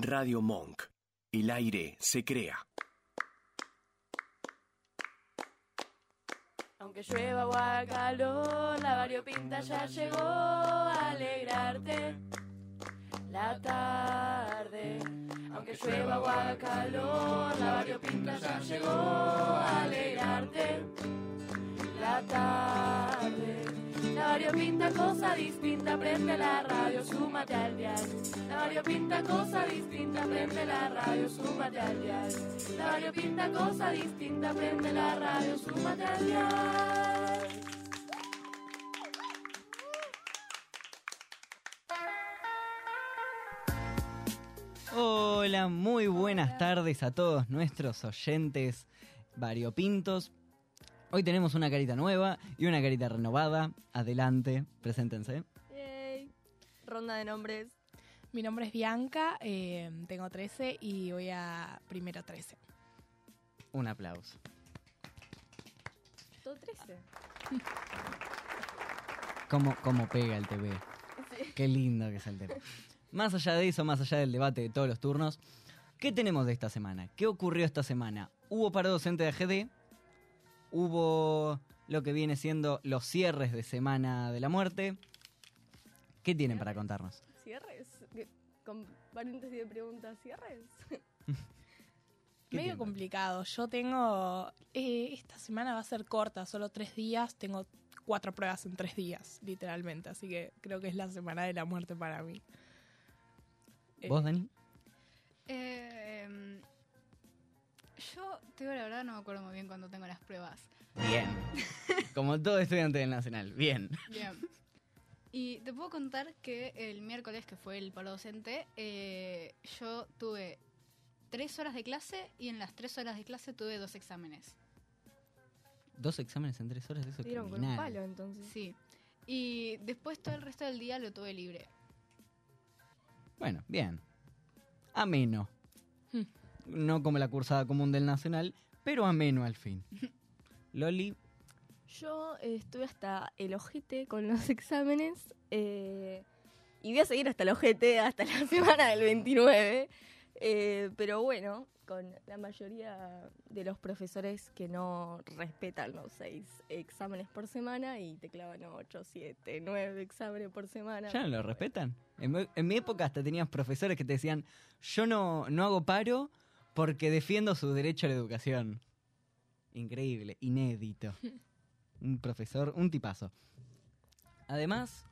Radio Monk. El aire se crea. Aunque llueva o haga calor, la variopinta ya llegó a alegrarte la tarde. Aunque llueva o haga calor, la variopinta ya llegó a alegrarte la tarde. La variopinta cosa distinta, prende la radio, súmate al. La variopinta cosa distinta, prende la radio, súmate al. La variopinta cosa distinta, prende la radio, súmate al. Hola, muy buenas tardes a todos nuestros oyentes variopintos. Hoy tenemos una carita nueva y una carita renovada. Adelante, preséntense. Yay. Ronda de nombres. Mi nombre es Bianca, eh, tengo 13 y voy a primero 13. Un aplauso. Todo 13. ¿Cómo, cómo pega el TV? Qué lindo que es el TV. Más allá de eso, más allá del debate de todos los turnos, ¿qué tenemos de esta semana? ¿Qué ocurrió esta semana? Hubo paro docente de AGD, hubo lo que viene siendo los cierres de Semana de la Muerte. ¿Qué tienen para contarnos? ¿Cierres? ¿Qué- Con paréntesis de preguntas, ¿cierres? ¿Qué Medio complicado. Yo tengo. eh, esta semana va a ser corta, solo tres días. Tengo cuatro pruebas en tres días, literalmente. Así que creo que es la semana de la muerte para mí. Eh, ¿Vos, Dani? Eh, yo, te digo la verdad, no me acuerdo muy bien cuando tengo las pruebas. Bien. Como todo estudiante del Nacional. Bien. Bien. Y te puedo contar que el miércoles, que fue el paro docente, eh, yo tuve tres horas de clase y en las tres horas de clase tuve dos exámenes. Dos exámenes en tres horas, eso es Dieron con un palo entonces. Sí. Y después todo el resto del día lo tuve libre. Bueno, bien. Ameno. No como la cursada común del Nacional, pero ameno al fin. Loli, Yo eh, estuve hasta el ojete con los exámenes eh, y voy a seguir hasta el ojete hasta la semana del 29. eh, pero bueno, con la mayoría de los profesores que no respetan los seis exámenes por semana y te clavan 8, 7, 9 exámenes por semana. ¿ya no lo respetan? En, mi- en mi época hasta tenías profesores que te decían, yo no, no hago paro porque defiendo su derecho a la educación. Increíble, inédito. Un profesor, un tipazo. Además,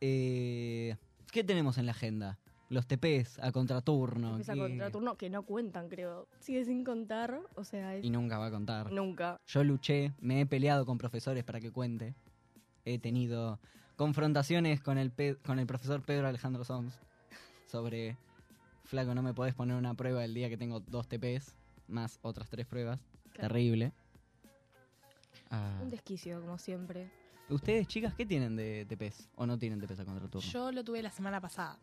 eh, ¿qué tenemos en la agenda? Los TPs a contraturno. Empieza ¿qué- contraturno que no cuentan, creo. Sigue sin contar, o sea, es Y nunca va a contar. nunca. Yo luché, me he peleado con profesores para que cuente. He tenido confrontaciones con el, con el profesor Pedro Alejandro Sons sobre, flaco, no me podés poner una prueba el día que tengo dos TPs, más otras tres pruebas. Claro. Terrible. Ah. Un desquicio, como siempre. ¿Ustedes, chicas, qué tienen de TPs? ¿O no tienen TPs a contraturno? Yo lo tuve la semana pasada.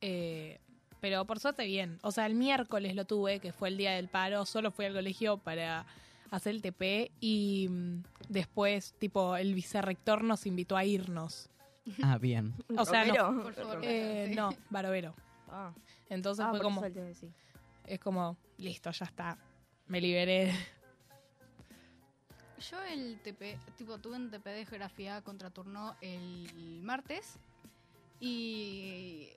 Eh, pero por suerte bien. O sea, el miércoles lo tuve, que fue el día del paro. Solo fui al colegio para hacer el TP y mm, después, tipo, el vicerrector nos invitó a irnos. Ah, bien. O sea, no. Por favor. Eh, no, Barovero. Ah, Entonces ah, fue como, es como, listo, ya está. Me liberé. Yo el TP, tipo, tuve un TP de geografía contraturno el martes y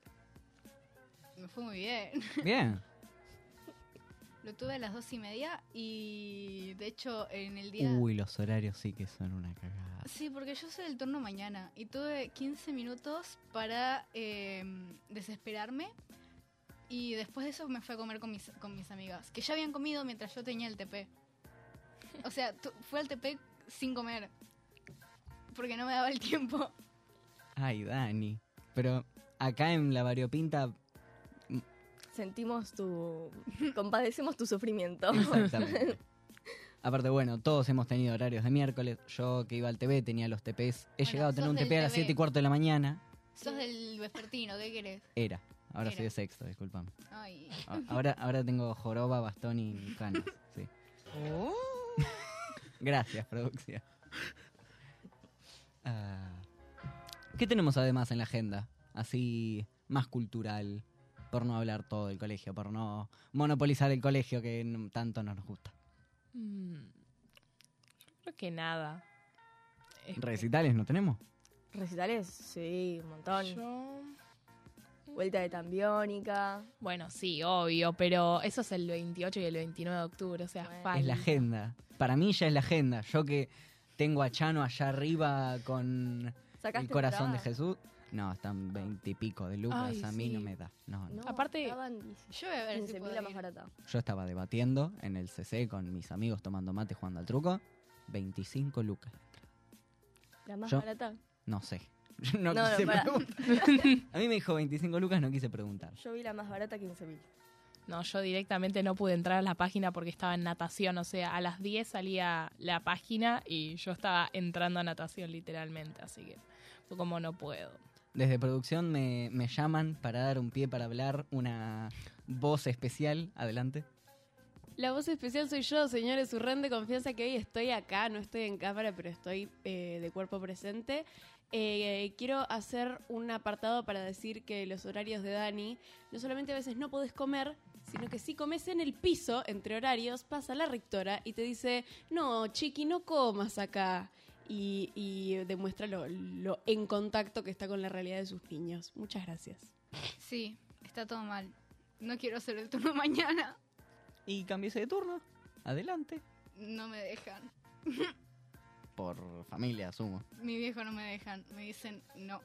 me fue muy bien. Bien. Lo tuve a las dos y media y de hecho en el día... Uy, los horarios sí que son una cagada. Sí, porque yo soy del turno mañana y tuve 15 minutos para eh, desesperarme y después de eso me fui a comer con mis, con mis amigas, que ya habían comido mientras yo tenía el TP. O sea, fue al TP sin comer, porque no me daba el tiempo. Ay, Dani. Pero acá en la variopinta Sentimos tu. compadecemos tu sufrimiento. Exactamente. Aparte, bueno, todos hemos tenido horarios de miércoles. Yo que iba al TV tenía los TPs. He Bueno, llegado a tener un TP a las TV. 7 y cuarto de la mañana. Sos del vespertino, ¿qué querés? Era. Ahora Era. soy de sexto, disculpame. Ay, Ahora, ahora tengo joroba, bastón y canas. Sí. Gracias, producción. Ah, ¿Qué tenemos además en la agenda? Así, más cultural. Por no hablar todo del colegio, por no monopolizar el colegio que tanto nos gusta. Mm, yo creo que nada. Es que ¿Recitales no tenemos? Recitales, sí, un montón. yo- Vuelta de Tambiónica. Bueno, sí, obvio, pero eso es el 28 y el 29 de octubre, o sea, Bueno. falta. Es la agenda. Para mí ya es la agenda. Yo que tengo a Chano allá arriba con ¿Sacaste el corazón de? Jesús. No, están veinte y pico de lucas. Ay, a mí no me da. No, no. No, Aparte- estaban 10 Yo voy a ver si 15.000 puedo la más ir. barata. Yo estaba debatiendo en el CC con mis amigos tomando mate jugando al truco. 25 lucas. La más Yo- barata. No sé. Yo no, No, no, quise preguntar. A mí me dijo 25 lucas, no quise preguntar. Yo vi la más barata 15.000. No, yo directamente no pude entrar a la página porque estaba en natación, o sea, a las 10 salía la página y yo estaba entrando a natación literalmente, así que fue como no puedo. Desde producción me, me llaman para dar un pie para hablar una voz especial. Adelante. La voz especial soy yo, señores. Urren de confianza que hoy estoy acá, no estoy en cámara, pero estoy eh, de cuerpo presente. Eh, quiero hacer un apartado para decir que los horarios de Dani, no solamente a veces no podés comer, sino que si comes en el piso, entre horarios, pasa la rectora y te dice, no, chiqui, no comas acá. Y, y demuestra lo, lo en contacto que está con la realidad de sus niños. Muchas gracias. Sí, está todo mal. No quiero hacer el turno mañana. Y cambiese de turno. Adelante. No me dejan. Por familia, asumo. Mi viejo no me dejan. Me dicen no.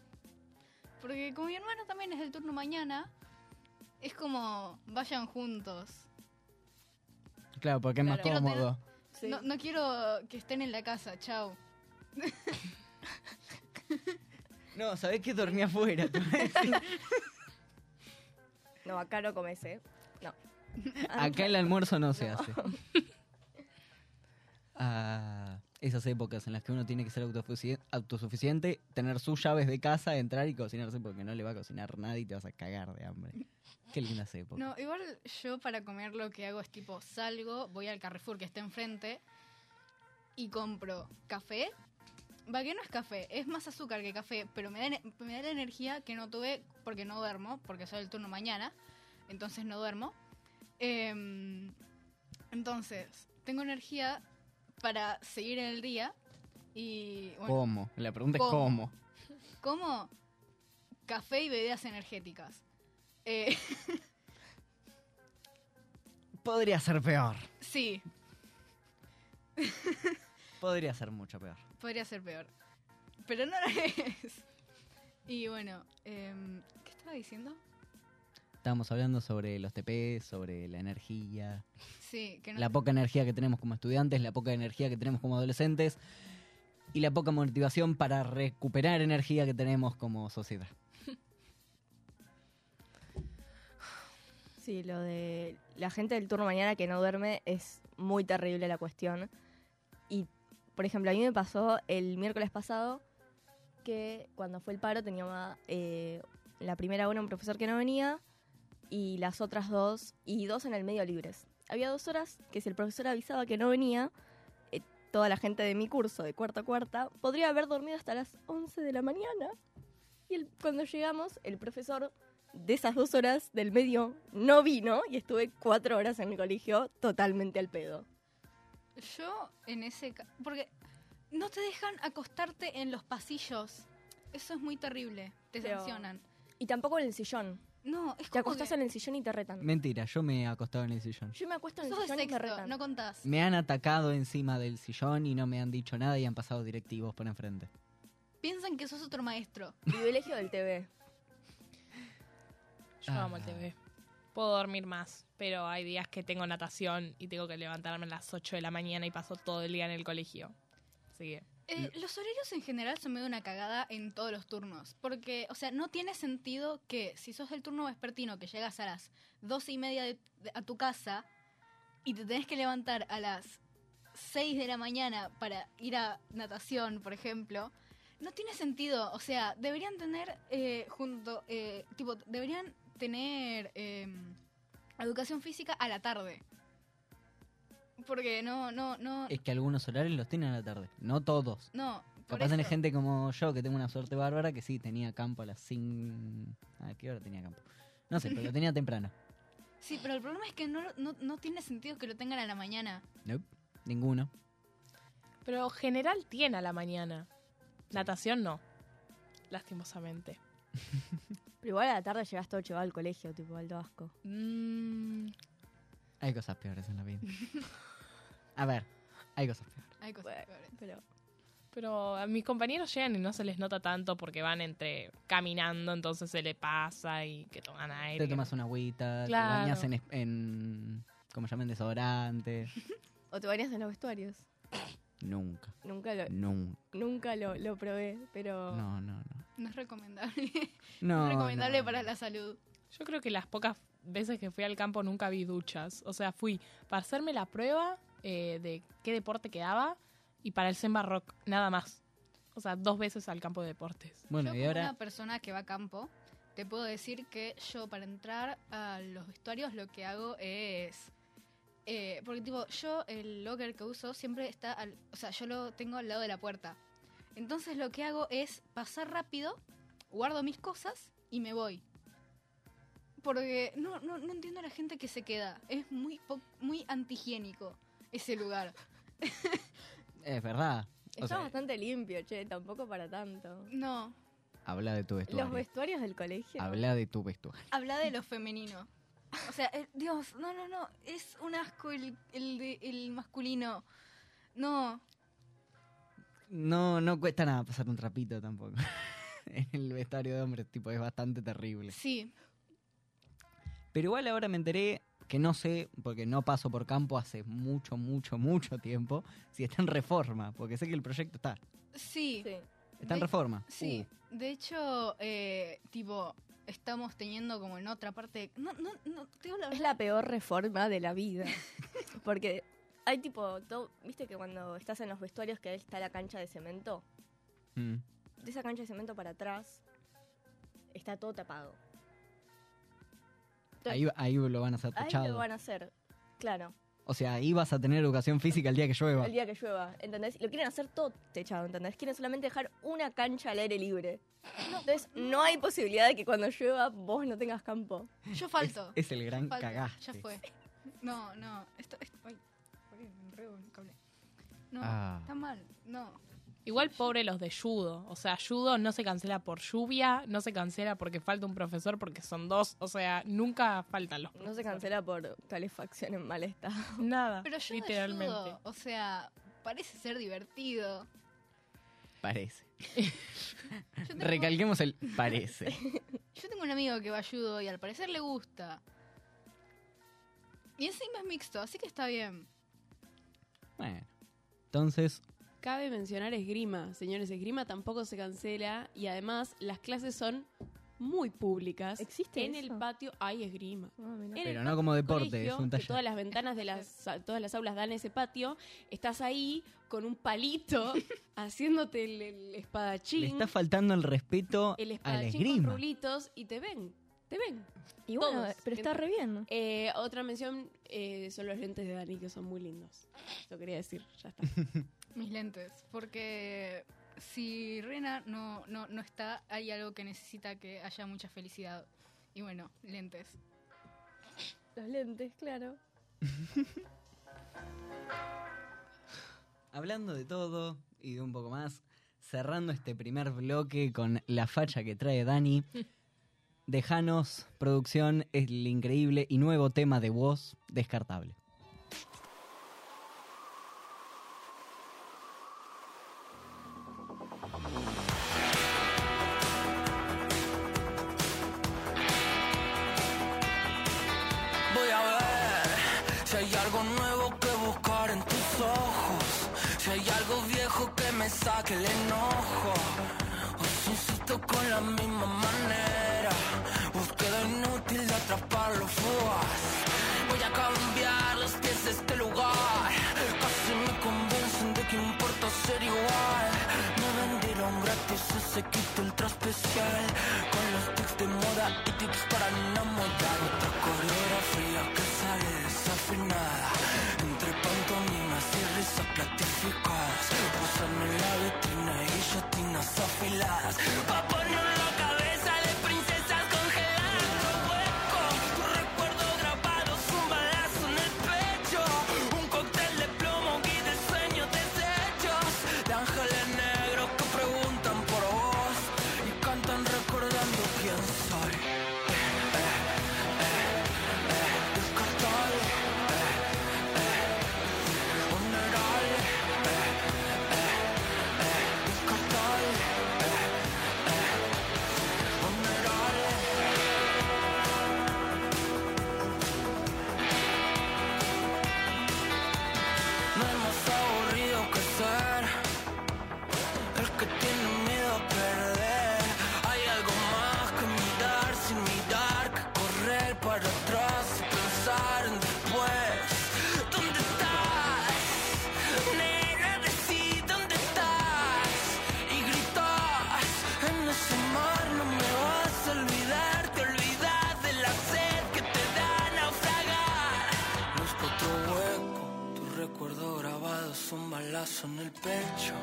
Porque como mi hermano también es del turno mañana, es como vayan juntos. Claro, porque es más. Quiero cómodo. Sí. No, no quiero que estén en la casa. Chao. No, ¿sabés que dormí afuera? No, acá no comes, ¿eh? No. Acá el almuerzo no se hace. Ah, esas épocas en las que uno tiene que ser autosufici- autosuficiente, tener sus llaves de casa, entrar y cocinarse porque no le va a cocinar nadie y te vas a cagar de hambre. Qué lindas épocas. No, igual yo para comer lo que hago es tipo salgo, voy al Carrefour que está enfrente y compro café. Va que no es café, es más azúcar que café, pero me da, me da la energía que no tuve porque no duermo, porque soy el turno mañana, entonces no duermo. Em, entonces, tengo energía para seguir en el día y bueno, ¿Cómo? La pregunta es ¿Cómo? cómo. café y bebidas energéticas. Eh, Podría ser peor. sí, Podría ser mucho peor. Podría ser peor. Pero no lo es. Y bueno, em, ¿qué estaba diciendo? Estábamos hablando sobre los TP, sobre la energía, Sí, que no. la poca energía que tenemos como estudiantes, la poca energía que tenemos como adolescentes y la poca motivación para recuperar energía que tenemos como sociedad. Sí, lo de la gente del turno mañana que no duerme es muy terrible la cuestión. Por ejemplo, a mí me pasó el miércoles pasado que cuando fue el paro tenía eh, la primera hora un profesor que no venía y las otras dos, y dos en el medio libres. Había dos horas que si el profesor avisaba que no venía, eh, toda la gente de mi curso, de cuarta a cuarta, podría haber dormido hasta las 11 de la mañana. Y cuando llegamos, el profesor de esas dos horas del medio no vino y estuve cuatro horas en el colegio totalmente al pedo. Yo en ese. ca- Porque no te dejan acostarte en los pasillos. Eso es muy terrible. Te Pero- sancionan. Y tampoco en el sillón. No, es Te como. acostás que en el sillón y te retan. Mentira, yo me he acostado en el sillón. Yo me acuesto en el Sos de sillón y me sexto, retan. no contás. Me han atacado encima del sillón y no me han dicho nada y han pasado directivos por enfrente. Piensan que sos otro maestro. Privilegio del TV. Yo amo el Ah. TV. Puedo dormir más, pero hay días que tengo natación y tengo que levantarme a las 8 de la mañana y paso todo el día en el colegio. Así que, Eh, los horarios en general son medio una cagada en todos los turnos. Porque, o sea, no tiene sentido que si sos del turno vespertino que llegas a las doce y media de- de- a tu casa y te tenés que levantar a las 6 de la mañana para ir a natación, por ejemplo, no tiene sentido. O sea, deberían tener eh, junto, eh, tipo, deberían tener eh, educación física a la tarde. Porque no, no, no, Es que algunos horarios los tienen a la tarde, no todos. no. por Capaz tenés eso. gente como yo que tengo una suerte bárbara que sí tenía campo a las 5. ¿A qué hora tenía campo? No sé, pero lo tenía temprano. Sí, pero el problema es que no, no, no tiene sentido que lo tengan a la mañana. Nope, ninguno. Pero general tiene a la mañana. Natación no. Lastimosamente. Pero igual a la tarde llegas todo llevado al colegio, tipo al asco. Mm, Hay cosas peores en la vida. A ver, hay cosas peores. Hay cosas Bueno, peores. pero pero a mis compañeros llegan y no se les nota tanto porque van entre caminando, entonces se le pasa y que toman aire. Te tomas una agüita, Claro. te bañas en, en como llaman, desodorante. O te bañas en los vestuarios. Nunca, Nunca lo, nunca. nunca lo, lo probé, pero No, no, no. No es recomendable. No, no es recomendable no. para la salud. Yo creo que las pocas veces que fui al campo nunca vi duchas. O sea, fui para hacerme la prueba eh, de qué deporte quedaba y para el Semba Rock, nada más. O sea, dos veces al campo de deportes. Bueno, yo y como ahora una persona que va a campo, te puedo decir que yo para entrar a los vestuarios lo que hago es... eh, porque tipo, yo el locker que uso siempre está al... O sea, yo lo tengo al lado de la puerta. Entonces lo que hago es pasar rápido, guardo mis cosas y me voy. Porque no, no, no entiendo a la gente que se queda. Es muy, muy antihigiénico ese lugar. es verdad. O está sea, bastante limpio, che, tampoco para tanto. No, habla de tu Los vestuario. vestuarios del colegio. Habla de tu vestuario. habla de lo femenino. O sea, eh, Dios, no, no, no, es un asco el, el masculino. No, No, no cuesta nada pasar un trapito tampoco. en el vestuario de hombres, tipo, es bastante terrible. sí, Pero igual ahora me enteré que no sé, porque no paso por campo hace mucho, mucho, mucho tiempo, si está en reforma, porque sé que el proyecto está. sí, Sí. ¿Está en De- reforma? sí. Uh, De hecho, eh, tipo, estamos teniendo como en otra parte... No, no, no, te digo la Es la peor reforma de la vida. Porque hay tipo, todo, viste que cuando estás en los vestuarios que ahí está la cancha de cemento, mm. de esa cancha de cemento para atrás está todo tapado. Entonces, Ahí, ahí lo van a hacer ahí lo van a hacer, claro, O sea, ahí vas a tener educación física el día que llueva. el día que llueva, ¿entendés? Lo quieren hacer todo techado, ¿entendés? Quieren solamente dejar una cancha al aire libre. Entonces, no hay posibilidad de que cuando llueva vos no tengas campo. Yo falto. es el gran cagaste. Ya fue. No, no, esto... esto ay, No, Ah. está mal, no. Igual pobre los de judo. O sea, judo no se cancela por lluvia, no se cancela porque falta un profesor, porque son dos. O sea, nunca faltan los No se profesores. cancela por calefacción en mal estado. Nada, Pero yo literalmente. no o sea, parece ser divertido. Parece. Yo tengo, Recalquemos el parece. yo tengo un amigo que va a judo y al parecer le gusta. Y encima es mixto, así que está bien. Bueno. Entonces, Cabe mencionar esgrima. Señores, esgrima tampoco se cancela y además las clases son muy públicas. ¿Existe En eso? el patio hay esgrima. Ah. En Pero no como deporte, colegio, es un que todas las ventanas de las todas las aulas dan ese patio. Estás ahí con un palito haciéndote el, el espadachín. le está faltando el respeto el a la espadachín con esgrima. rulitos y te ven. Te ven. Y bueno, todos. pero está re bien. Eh, otra mención eh, son los lentes de Dani, que son muy lindos. Lo quería decir, ya está. Mis lentes. Porque si Rena no, no, no está, hay algo que necesita que haya mucha felicidad. Y bueno, lentes. Los lentes, claro. Hablando de todo y de un poco más, cerrando este primer bloque con la facha que trae Dani, dejanos, producción, el increíble y nuevo tema de voz descartable. Con los tics de moda y tips para enamorar. Otra coreografía que sale desafinada. Entre pantomimas y risas platificadas. Posan en la vitrina y guillotinas afiladas. En el pecho,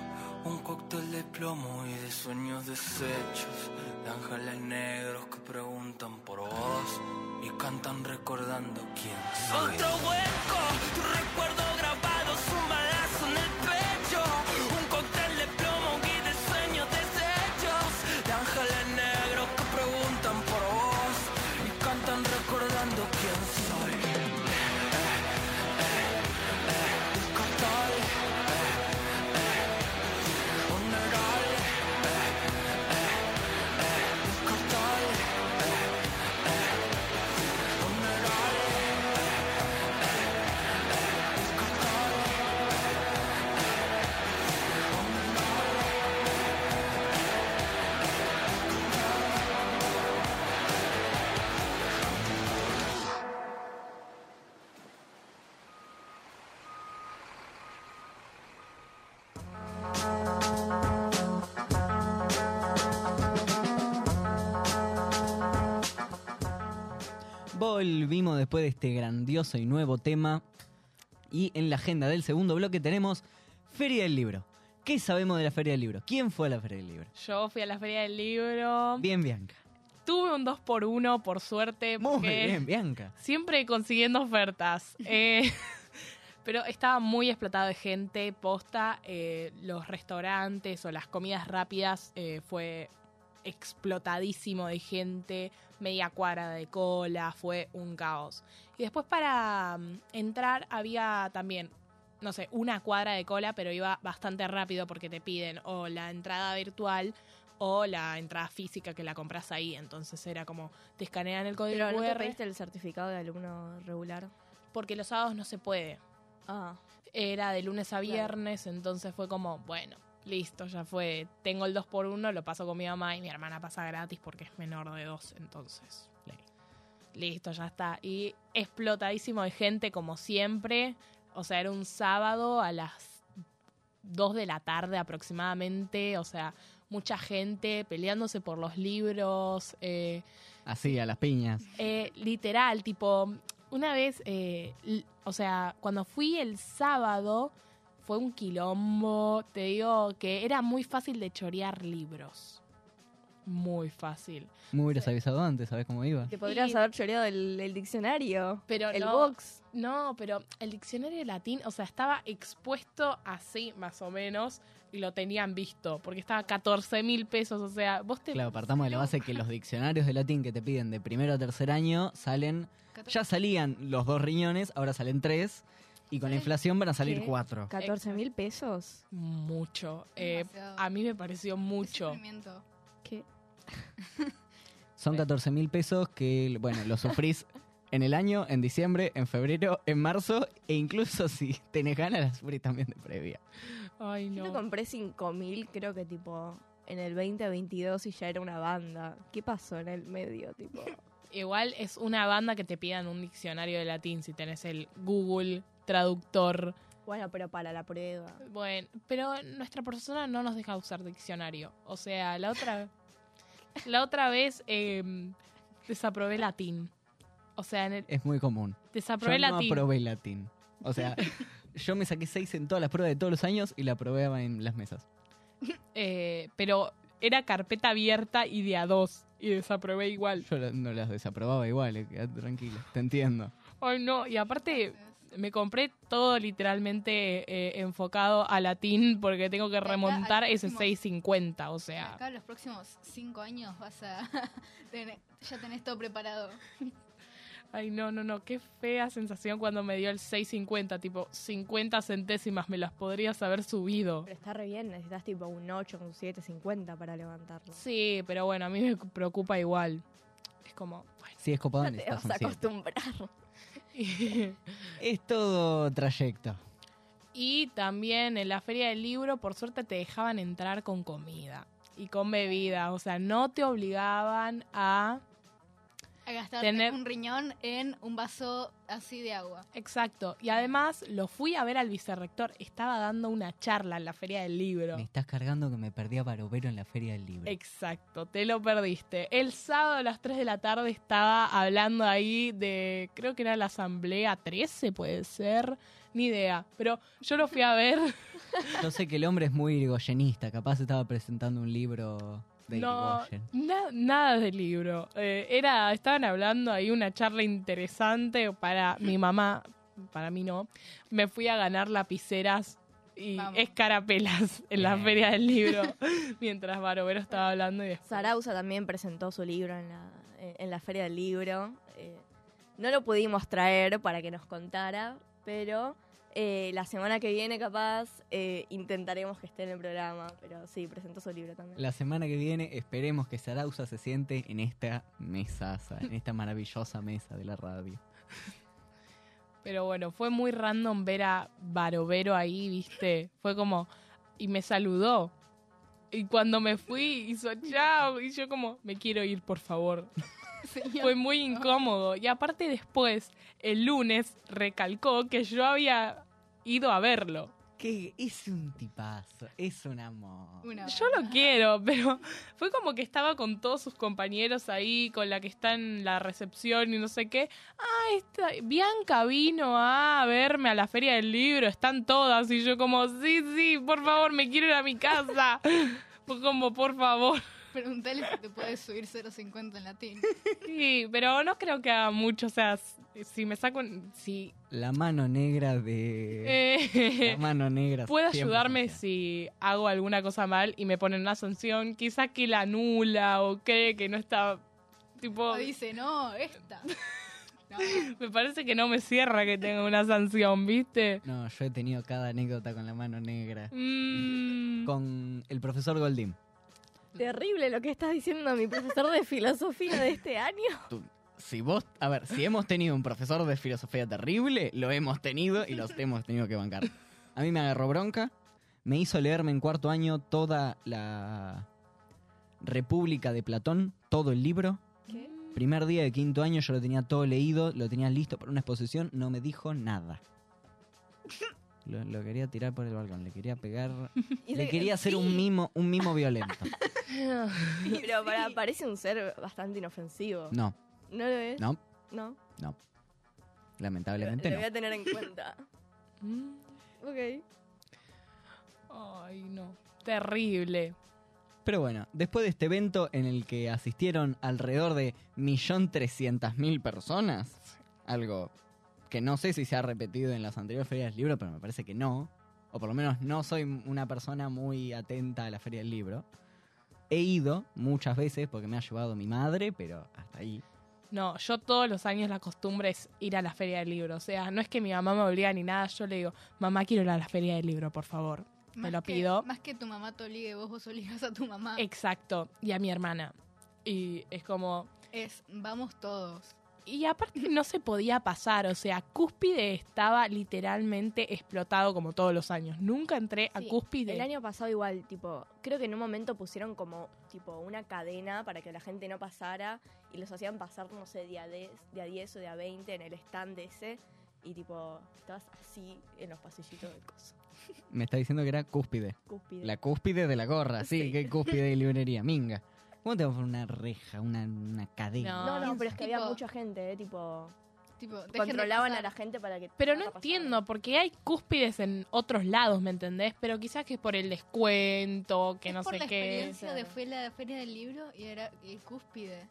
un cóctel de plomo y de sueños deshechos, de ángeles negros que preguntan por vos y cantan recordando quién soy. Después de este grandioso y nuevo tema. Y en la agenda del segundo bloque tenemos Feria del Libro. ¿Qué sabemos de la Feria del Libro? ¿Quién fue a la Feria del Libro? Yo fui a la feria del libro. Bien, Bianca. Tuve un 2x1, por suerte. Muy bien, Bianca. Siempre consiguiendo ofertas. Eh, pero estaba muy explotado de gente, posta. eh, los restaurantes o las comidas rápidas eh, fue explotadísimo de gente, media cuadra de cola, fue un caos. Y después para mm, entrar había también, no sé, una cuadra de cola, pero iba bastante rápido porque te piden o la entrada virtual o la entrada física que la compras ahí. Entonces era como, te escanean el código Pero no te pediste el certificado de alumno regular. porque los sábados no se puede. Ah, Era de lunes a Claro. viernes, entonces fue como, bueno, listo, ya fue. Tengo el 2 por 1 lo paso con mi mamá y mi hermana pasa gratis porque es menor de 2, entonces. Listo, ya está. Y explotadísimo de gente como siempre. O sea, era un sábado a las 2 de la tarde aproximadamente. O sea, mucha gente peleándose por los libros. Eh, Así, a las piñas. eh, literal, tipo, una vez, eh, o sea, cuando fui el sábado, fue un quilombo. Te digo que era muy fácil de chorear libros. Muy fácil. Me hubieras avisado antes, ¿sabes cómo iba? te podrías Y- haber choreado el, el diccionario. Pero el no, box. No, pero el diccionario de latín, o sea, estaba expuesto así, más o menos, y lo tenían visto, porque estaba 14 mil pesos, o sea, vos te... Claro, partamos de la base que los diccionarios de latín que te piden de primero a tercer año salen. Ya salían los dos riñones, ahora salen tres. Y con la inflación van a salir ¿Qué? cuatro. 14 mil pesos. Mucho. Eh, a mí me pareció mucho. ¿Qué? Son 14 mil pesos que, bueno, lo sufrís en el año, en diciembre, en febrero, en marzo. E incluso si tenés ganas, las sufrís también de previa. Ay, Yo no. lo compré 5 mil, creo que tipo en el 2022 y ya era una banda. ¿Qué pasó en el medio? Tipo, Igual es una banda que te pidan un diccionario de latín si tenés el Google Traductor. bueno, pero para la prueba. Bueno, pero nuestra persona no nos deja usar diccionario. O sea, la otra, la otra vez eh, desaprobé latín. O sea, en el, Es muy común. desaprobé Yo no latín. aprobé latín. O sea, yo me saqué seis en todas las pruebas de todos los años y la aprobé en las mesas. Eh, pero era carpeta abierta y de a dos. Y desaprobé igual. Yo no las desaprobaba igual, eh, quedate tranquilo. Te entiendo. Ay, no. Y aparte, me compré todo literalmente eh, enfocado a latín porque tengo que acá remontar ese próximo- 650. O sea, Acá los próximos cinco años vas a tener- ya tenés todo preparado. Ay, no, no, no. Qué fea sensación cuando me dio el 650. Tipo, 50 centésimas me las podrías haber subido. Pero está re bien, necesitas tipo un 8, un 7, 50 para levantarlo. Sí, pero bueno, a mí me preocupa igual. Es como, bueno. Sí, es copado, No te vas a acostumbrar. Es todo trayecto. Y también en la feria del libro, por suerte, te dejaban entrar con comida y con bebida. O sea, no te obligaban a A gastar Tener- un riñón en un vaso así de agua. Exacto. Y además lo fui a ver al vicerrector. Estaba dando una charla en la Feria del Libro. Me estás cargando que me perdí a Barovero en la Feria del Libro. Exacto, te lo perdiste. El sábado a las 3 de la tarde estaba hablando ahí de, creo que era la Asamblea 13, puede ser, ni idea. Pero yo lo fui a ver. Yo sé que el hombre es muy irigoyenista, capaz estaba presentando un libro de No, na- nada del libro. Eh, era, estaban hablando ahí una charla interesante para mi mamá, para mí no. Me fui a ganar lapiceras y Vamos. escarapelas en la feria del libro mientras Barovero estaba hablando y después. Sarauza también presentó su libro en la, en en la Feria del Libro. Eh, no lo pudimos traer para que nos contara, pero eh, la semana que viene capaz eh, intentaremos que esté en el programa. Pero sí, presentó su libro también. La semana que viene esperemos que Sarauza se siente en esta mesaza, en esta maravillosa mesa de la radio. Pero bueno, fue muy random ver a Barovero ahí, ¿viste? Fue como. Y me saludó. Y cuando me fui, hizo chao. Y yo, como, me quiero ir, por favor. Señor. Fue muy incómodo. Y aparte, después, el lunes, recalcó que yo había ido a verlo. Que es un tipazo, es un amor. Una Yo lo quiero, pero fue como que estaba con todos sus compañeros ahí, con la que está en la recepción y no sé qué. Ah, esta, Bianca vino a verme a la feria del libro, están todas. Y yo como, sí, sí, por favor, me quiero ir a mi casa. Fue como, por favor. Preguntale si te puedes subir 0.50 en latín. Sí, pero no creo que haga mucho. O sea, si me saco, un- si La mano negra de... La eh, mano negra. puede ayudarme si hago alguna cosa mal y me ponen una sanción, quizá que la anula o cree que no está tipo O dice, no, esta. No, me parece que no me cierra que tenga una sanción, ¿viste? No, yo he tenido cada anécdota con la mano negra. Mm, Con el profesor Goldín. Terrible lo que estás diciendo mi profesor de filosofía de este año. Si vos, a ver, si hemos tenido un profesor de filosofía terrible, lo hemos tenido y los hemos tenido que bancar. A mí me agarró bronca, me hizo leerme en cuarto año toda la República de Platón, todo el libro. ¿Qué? Primer día de quinto año yo lo tenía todo leído, lo tenía listo para una exposición, no me dijo nada. Lo, lo quería tirar por el balcón, le quería pegar, Y le quería hacer un mimo, un mimo violento. Pero para, parece un ser bastante inofensivo. No, ¿No lo es? no, No. no. Lo, Lamentablemente lo no. voy a tener en cuenta. mm, ok. Ay, no. Terrible. Pero bueno, después de este evento en el que asistieron alrededor de 1.300.000 personas, algo que no sé si se ha repetido en las anteriores ferias del libro, pero me parece que no, o por lo menos no soy una persona muy atenta a la feria del libro. He ido muchas veces porque me ha llevado mi madre, pero hasta ahí. No, yo todos los años la costumbre es ir a la feria del libro. O sea, no es que mi mamá me obliga ni nada. Yo le digo, mamá, quiero ir a la feria del libro, por favor. Me lo que- pido. Más que tu mamá te obligue, vos vos obligas a tu mamá. Exacto. Y a mi hermana. Y es como... Es, vamos todos. Y aparte no se podía pasar, o sea, Cúspide estaba literalmente explotado como todos los años. Nunca entré a Cúspide. El año pasado igual, tipo, creo que en un momento pusieron como, tipo, una cadena para que la gente no pasara y los hacían pasar, no sé, día 10, día 10 o día 20 en el stand ese y tipo, estabas así en los pasillitos del coso. Me está diciendo que era cúspide. Cúspide. La cúspide de la gorra, sí, Sí. que cúspide de librería, minga. ¿Cómo te vas a poner una reja, una, una cadena? No, no, pero es que Tipo- había mucha gente, eh, tipo, Tipo, controlaban a la gente para que... Pero no entiendo, porque hay cúspides en otros lados, ¿me entendés? Pero quizás que es por el descuento, que es no por sé la qué. experiencia de fue la feria del libro y era el cúspide.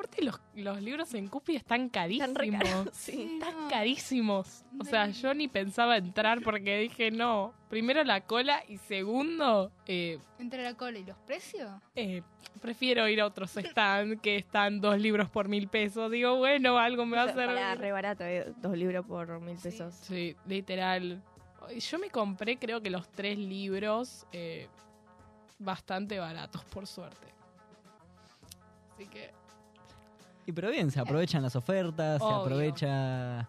Aparte los, los libros en cúspide están carísimos. Están re caros, sí. Están no. carísimos. O sea, yo ni pensaba entrar porque dije, no, primero la cola y segundo, eh, Entre la cola y los precios. eh, prefiero ir a otros stand que están dos libros por mil pesos. Digo, bueno, algo me va a hacer. Para re barato, eh, dos libros por mil Sí. pesos. Sí, literal. Yo me compré creo que los tres libros eh, bastante baratos, por suerte. Así que... Y pero bien, se aprovechan las ofertas, se aprovecha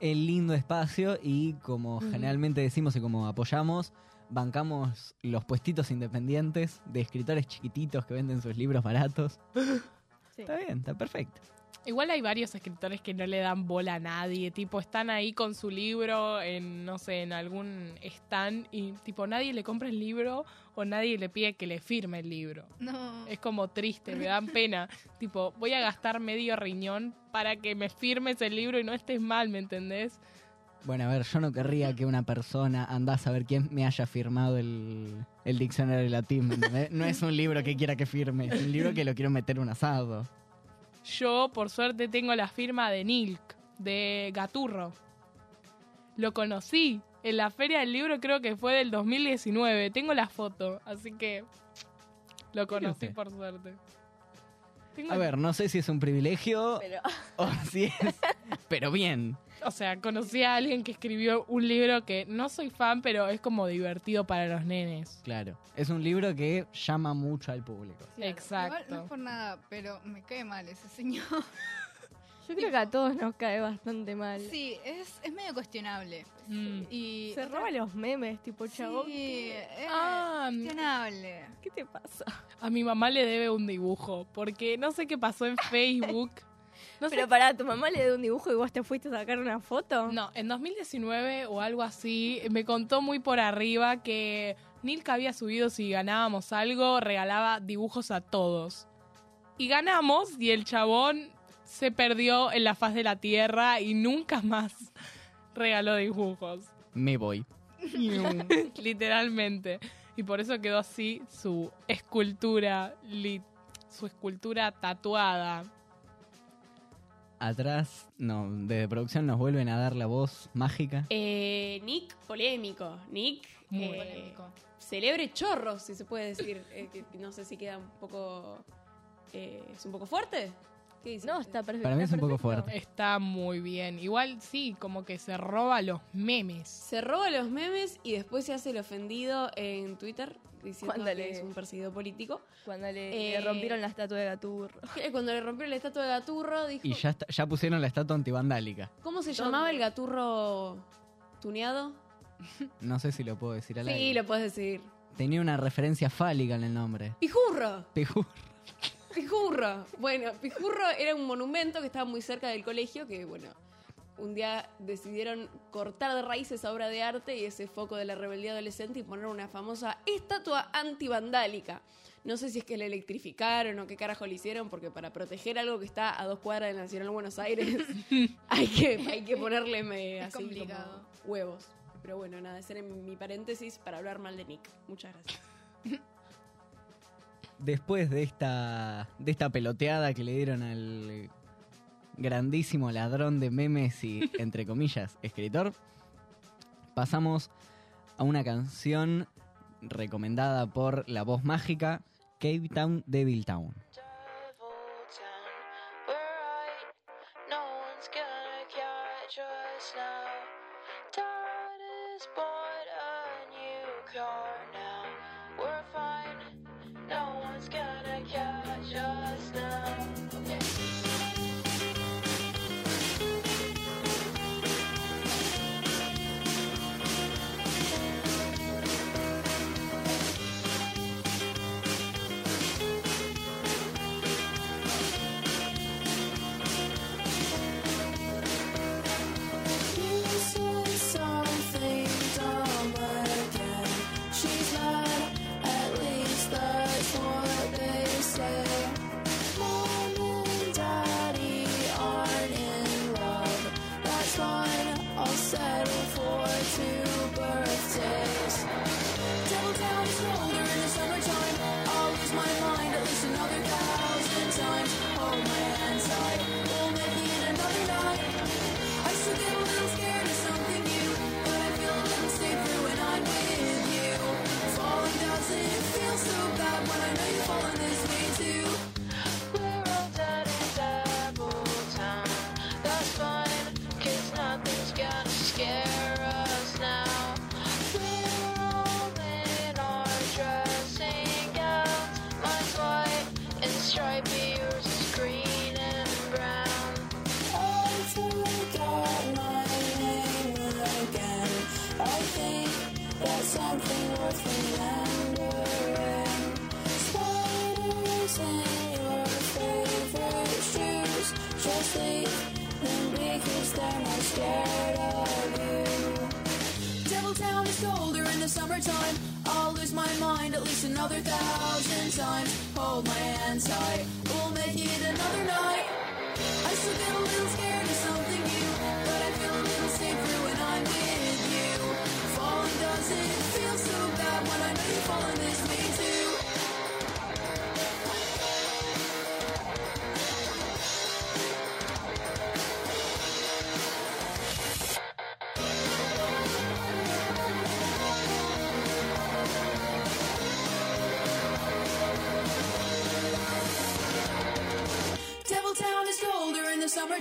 el lindo espacio y como generalmente decimos y como apoyamos, bancamos los puestitos independientes de escritores chiquititos que venden sus libros baratos. Sí. Está bien, está perfecto. Igual hay varios escritores que no le dan bola a nadie, tipo están ahí con su libro en, no sé, en algún stand y tipo nadie le compra el libro o nadie le pide que le firme el libro. No. Es como triste, me dan pena. tipo, voy a gastar medio riñón para que me firmes el libro y no estés mal, ¿me entendés? Bueno, a ver, yo no querría que una persona andás a saber quién me haya firmado el, el diccionario latín. ¿me entendés? No es un libro que quiera que firme, es un libro que lo quiero meter en un asado. Yo, por suerte, tengo la firma de Nilk, de Gaturro. Lo conocí en la Feria del Libro, creo que fue del 2019. Tengo la foto, así que lo conocí por suerte. Tengo- A ver, no sé si es un privilegio Pero o si es... Pero bien. O sea, conocí a alguien que escribió un libro que no soy fan, pero es como divertido para los nenes. Claro. Es un libro que llama mucho al público. Exacto. Igual no es por nada, pero me cae mal ese señor. yo creo que a todos nos cae bastante mal. Sí, es, es medio cuestionable. Mm. Y Se roba los memes, tipo, chabón. Sí, es Ah, cuestionable. ¿Qué te pasa? a mi mamá le debe un dibujo, porque no sé qué pasó en Facebook. No sé Pero pará, ¿tu mamá le dio un dibujo y vos te fuiste a sacar una foto? No, en 2019 o algo así, me contó muy por arriba que Nilka había subido si ganábamos algo, regalaba dibujos a todos. Y ganamos y el chabón se perdió en la faz de la tierra y nunca más regaló dibujos. Me voy. Literalmente. Y por eso quedó así su escultura, li- su escultura tatuada. Atrás, no, desde producción nos vuelven a dar la voz mágica. Eh, Nick, polémico. Nick, Muy eh, Polémico. celebre chorros, si se puede decir. Eh, que no sé si queda un poco. eh, ¿Es un poco fuerte? ¿Qué dice? No, está perfecto. Para mí es un poco fuerte. Está muy bien. Igual sí, como que se roba los memes. Se roba los memes y después se hace el ofendido en Twitter diciendo Cuando que le- es un perseguido político. Cuando le, le Eh, rompieron la estatua de Gaturro. Que Cuando le rompieron la estatua de Gaturro, dijo. Y ya, está- ya pusieron la estatua antivandálica. ¿Cómo se ¿Dónde? llamaba el Gaturro tuneado? No sé si lo puedo decir al Sí, aire. lo puedes decir. Tenía una referencia fálica en el nombre. ¡Pijurro! Pijú. Pijurro. Bueno, Pijurro era un monumento que estaba muy cerca del colegio que, bueno, un día decidieron cortar de raíz esa obra de arte y ese foco de la rebeldía adolescente y poner una famosa estatua antivandálica. No sé si es que la electrificaron o qué carajo le hicieron, porque para proteger algo que está a dos cuadras del Nacional Buenos Aires hay que, hay que ponerle me, así complicado. como huevos. Pero bueno, nada, ese era mi paréntesis para hablar mal de Nick. Muchas gracias. Después de esta, de esta peloteada que le dieron al grandísimo ladrón de memes y, entre comillas, escritor, pasamos a una canción recomendada por la voz mágica, Cape Town Devil Town. Times. Hold my hand tight, we'll make it another night. I still get a little scared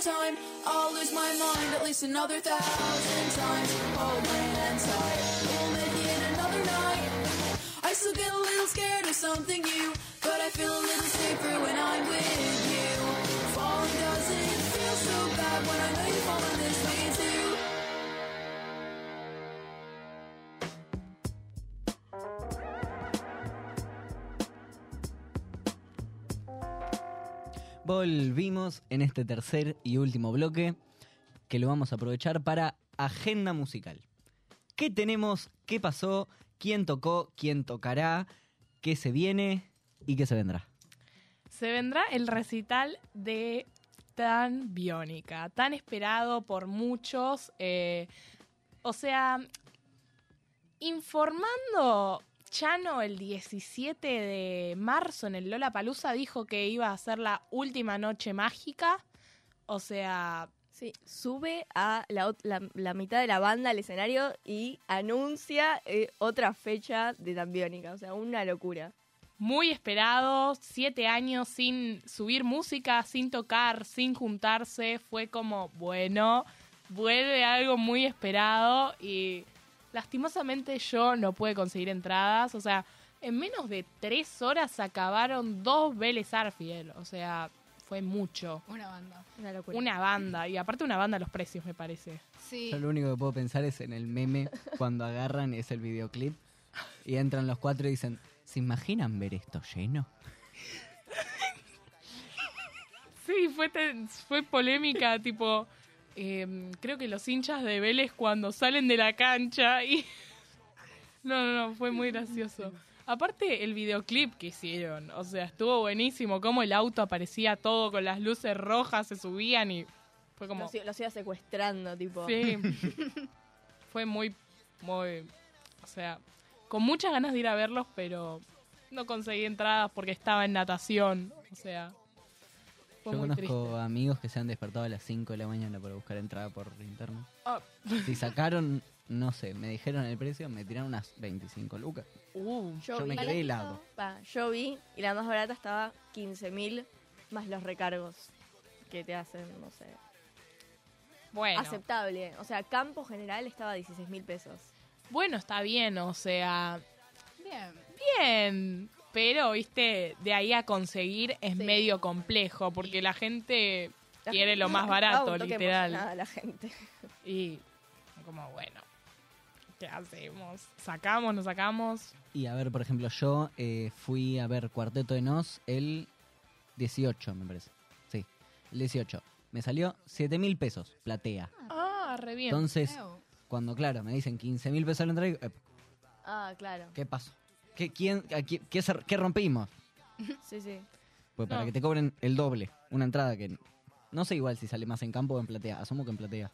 summertime. I'll lose my mind at least another thousand times. Oh, Hold my hand tight, we'll make it another night. I still get a little scared of something new, but I feel a little safer when I'm with you. Falling doesn't feel so bad when I know you're Volvimos en este tercer y último bloque que lo vamos a aprovechar para agenda musical. ¿Qué tenemos? ¿Qué pasó? ¿Quién tocó? ¿Quién tocará? ¿Qué se viene? ¿Y qué se vendrá? Se vendrá el recital de Tan Biónica, tan esperado por muchos. eh, o sea, informando, Chano el 17 de marzo en el Lola Palusa dijo que iba a ser la última noche mágica. O sea, Sí, sube a la, ot- la- la mitad de la banda al escenario y anuncia eh, otra fecha de Tambiónica. O sea, una locura. muy esperado, siete años sin subir música, sin tocar, sin juntarse, fue como, bueno, vuelve algo muy esperado y lastimosamente yo no pude conseguir entradas, o sea, en menos de tres horas se acabaron dos Vélez Arfiel, o sea, fue mucho. Una banda. Una locura. Una banda, y aparte una banda a los precios, me parece. Sí. Yo lo único que puedo pensar es en el meme cuando agarran es el videoclip y entran los cuatro y dicen, ¿se imaginan ver esto lleno? Sí, fue, fue polémica, tipo, eh, creo que los hinchas de Vélez cuando salen de la cancha y... No, no, no, fue muy gracioso. Aparte, el videoclip que hicieron, o sea, estuvo buenísimo, como el auto aparecía todo con las luces rojas, se subían y fue como... Los, los iba secuestrando, tipo. Sí. Fue muy, muy, o sea, con muchas ganas de ir a verlos, pero no conseguí entradas porque estaba en natación, o sea, fue Yo muy conozco triste. amigos que se han despertado a las 5 de la mañana para buscar entrada por internet. Ah. Si sacaron, no sé, me dijeron el precio, me tiraron unas 25 lucas. Uh, Yo me vi- quedé helado. Yo vi y la más barata estaba 15 mil más los recargos que te hacen, no sé. bueno, Aceptable. O sea, campo general estaba 16 mil pesos. bueno, está bien, o sea, Bien. bien, pero, viste, de ahí a conseguir es Sí. medio complejo, porque la gente La quiere gente- lo más barato, toque literal. emocionada la gente. Y como, bueno, ¿qué hacemos? ¿Sacamos, no sacamos? Y a ver, por ejemplo, yo eh, fui a ver Cuarteto de Nos el 18, me parece. Sí, el 18. Me salió 7 mil pesos, platea. Ah, re bien. Entonces, cuando, claro, me dicen 15 mil pesos la entrada, "Ep, Ah, claro. ¿qué pasó? ¿Qué, quién, a quién- qué, se- qué rompimos? Sí, sí. Pues para No. que te cobren el doble, una entrada que no sé igual si sale más en campo o en platea, asumo que en platea.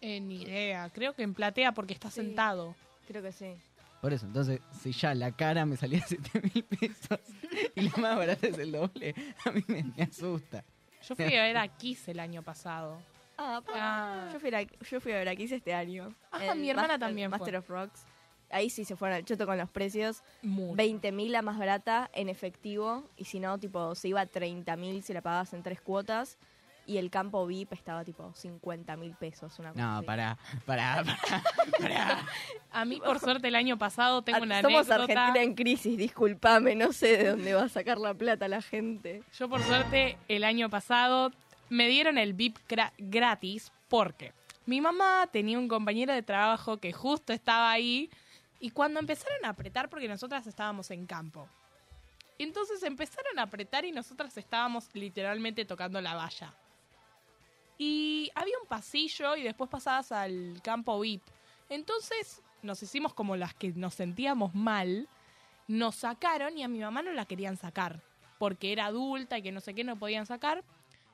Eh, ni idea. Creo que en platea porque está Sí. sentado. Creo que sí. Por eso, entonces, si ya la cara me salía 7 mil pesos y la más barata es el doble, a mí me, me asusta. Yo fui a ver a Kiss el año pasado. Ah, pues, Ah. Yo, fui a, yo fui a ver a Kiss este año. Ah, El mi hermana Master- también fue. Master of Rocks. Ahí sí se fueron al choto con los precios. Mucho. 20 mil la más barata en efectivo. Y si no, tipo, se iba a 30 mil si la pagabas en tres cuotas. Y el campo VIP estaba tipo 50 mil pesos. Una cosa No, pará, pará, pará. A mí, por suerte, el año pasado tengo Ah, una Somos anécdota. Argentina en crisis, discúlpame, no sé de dónde va a sacar la plata la gente. Yo, por suerte, el año pasado me dieron el VIP gra- gratis porque mi mamá tenía un compañero de trabajo que justo estaba ahí y cuando empezaron a apretar, porque nosotras estábamos en campo, entonces empezaron a apretar y nosotras estábamos literalmente tocando la valla. Y había un pasillo y después pasabas al campo VIP. Entonces nos hicimos como las que nos sentíamos mal nos sacaron y a mi mamá no la querían sacar porque era adulta y que no sé qué no podían sacar.